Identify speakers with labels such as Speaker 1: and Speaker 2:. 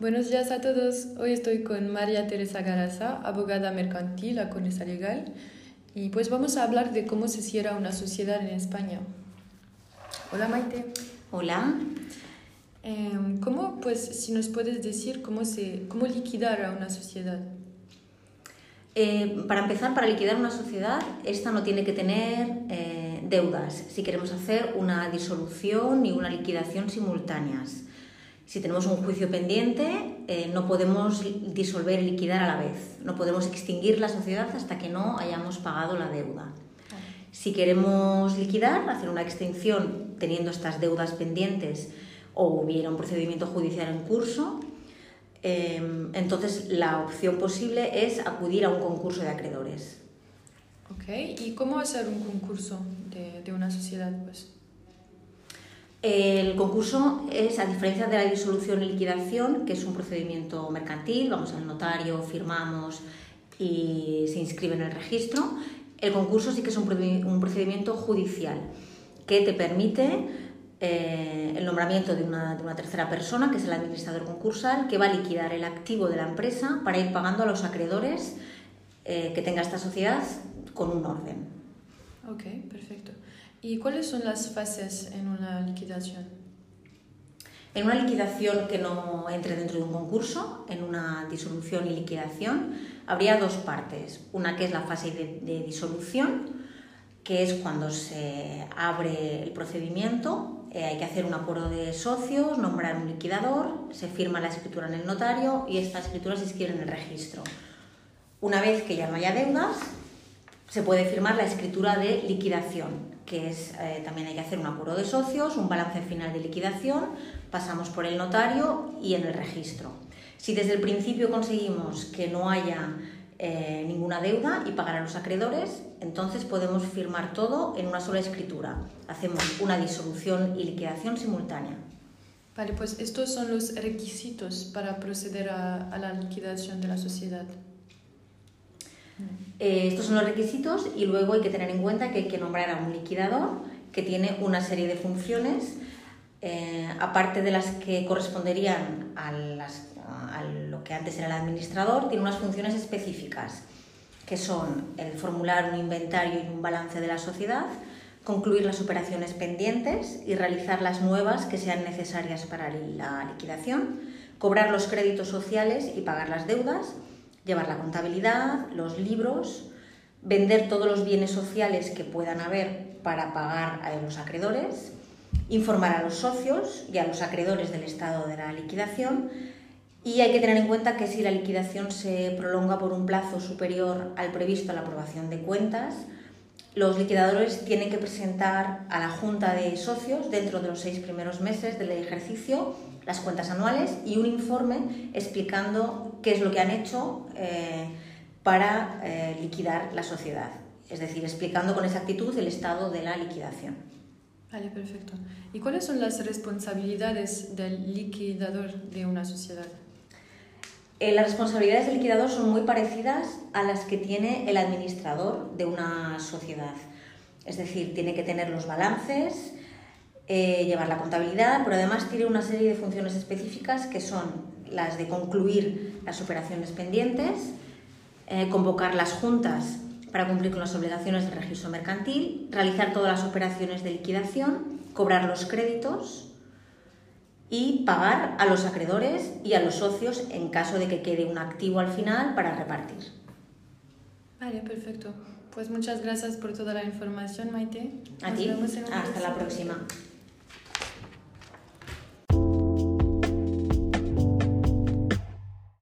Speaker 1: Buenos días a todos. Hoy estoy con María Teresa Garaza, abogada mercantil a Conesa Legal, y pues vamos a hablar de cómo se cierra una sociedad en España. Hola Maite.
Speaker 2: Hola.
Speaker 1: Eh, ¿Cómo, pues, si nos puedes decir cómo, se, cómo liquidar a una sociedad?
Speaker 2: Eh, para empezar, para liquidar una sociedad, esta no tiene que tener eh, deudas si queremos hacer una disolución y una liquidación simultáneas. Si tenemos un juicio pendiente, eh, no podemos disolver y liquidar a la vez. No podemos extinguir la sociedad hasta que no hayamos pagado la deuda. Si queremos liquidar, hacer una extinción teniendo estas deudas pendientes o hubiera un procedimiento judicial en curso, em, entonces la opción posible es acudir a un concurso de acreedores.
Speaker 1: Ok, ¿y cómo hacer un concurso de, de una sociedad? Pues?
Speaker 2: El concurso es, a diferencia de la disolución y liquidación, que es un procedimiento mercantil, vamos al notario, firmamos y se inscribe en el registro, el concurso sí que es un procedimiento judicial que te permite eh, el nombramiento de una, de una, tercera persona, que es el administrador concursal, que va a liquidar el activo de la empresa para ir pagando a los acreedores eh, que tenga esta sociedad con un orden.
Speaker 1: Ok, perfecto. ¿Y cuáles son las fases en una liquidación?
Speaker 2: En una liquidación que no entre dentro de un concurso, en una disolución y liquidación, habría dos partes. Una que es la fase de, disolución, que es cuando se abre el procedimiento, eh, hay que hacer un acuerdo de socios, nombrar un liquidador, se firma la escritura en el notario y esta escritura se inscribe en el registro. Una vez que ya no haya deudas, se puede firmar la escritura de liquidación, que es eh, también hay que hacer un acuerdo de socios, un balance final de liquidación, pasamos por el notario y en el registro. Si desde el principio conseguimos que no haya eh, ninguna deuda y pagar a los acreedores, entonces podemos firmar todo en una sola escritura. Hacemos una disolución y liquidación simultánea.
Speaker 1: Vale, pues estos son los requisitos para proceder a la liquidación de la sociedad.
Speaker 2: Eh, estos son los requisitos y luego hay que tener en cuenta que hay que nombrar a un liquidador que tiene una serie de funciones, eh, aparte de las que corresponderían a, a lo que antes era el administrador, tiene unas funciones específicas, que son el formular un inventario y un balance de la sociedad, concluir las operaciones pendientes y realizar las nuevas que sean necesarias para la liquidación, cobrar los créditos sociales y pagar las deudas, llevar la contabilidad, los libros, vender todos los bienes sociales que puedan haber para pagar a los acreedores, informar a los socios y a los acreedores del estado de la liquidación. Y hay que tener en cuenta que si la liquidación se prolonga por un plazo superior al previsto a la aprobación de cuentas, los liquidadores tienen que presentar a la Junta de Socios dentro de los seis primeros meses del ejercicio las cuentas anuales y un informe explicando qué es lo que han hecho eh, para eh, liquidar la sociedad. Es decir, explicando con exactitud el estado de la liquidación.
Speaker 1: Vale, perfecto. ¿Y cuáles son las responsabilidades del liquidador de una sociedad?
Speaker 2: Eh, las responsabilidades del liquidador son muy parecidas a las que tiene el administrador de una sociedad. Es decir, tiene que tener los balances, eh, llevar la contabilidad, pero además tiene una serie de funciones específicas que son las de concluir las operaciones pendientes, eh, convocar las juntas para cumplir con las obligaciones del registro mercantil, realizar todas las operaciones de liquidación, cobrar los créditos y pagar a los acreedores y a los socios en caso de que quede un activo al final para repartir.
Speaker 1: Vale, perfecto. Pues muchas gracias por toda la información, Maite.
Speaker 2: A ti. Hasta la próxima.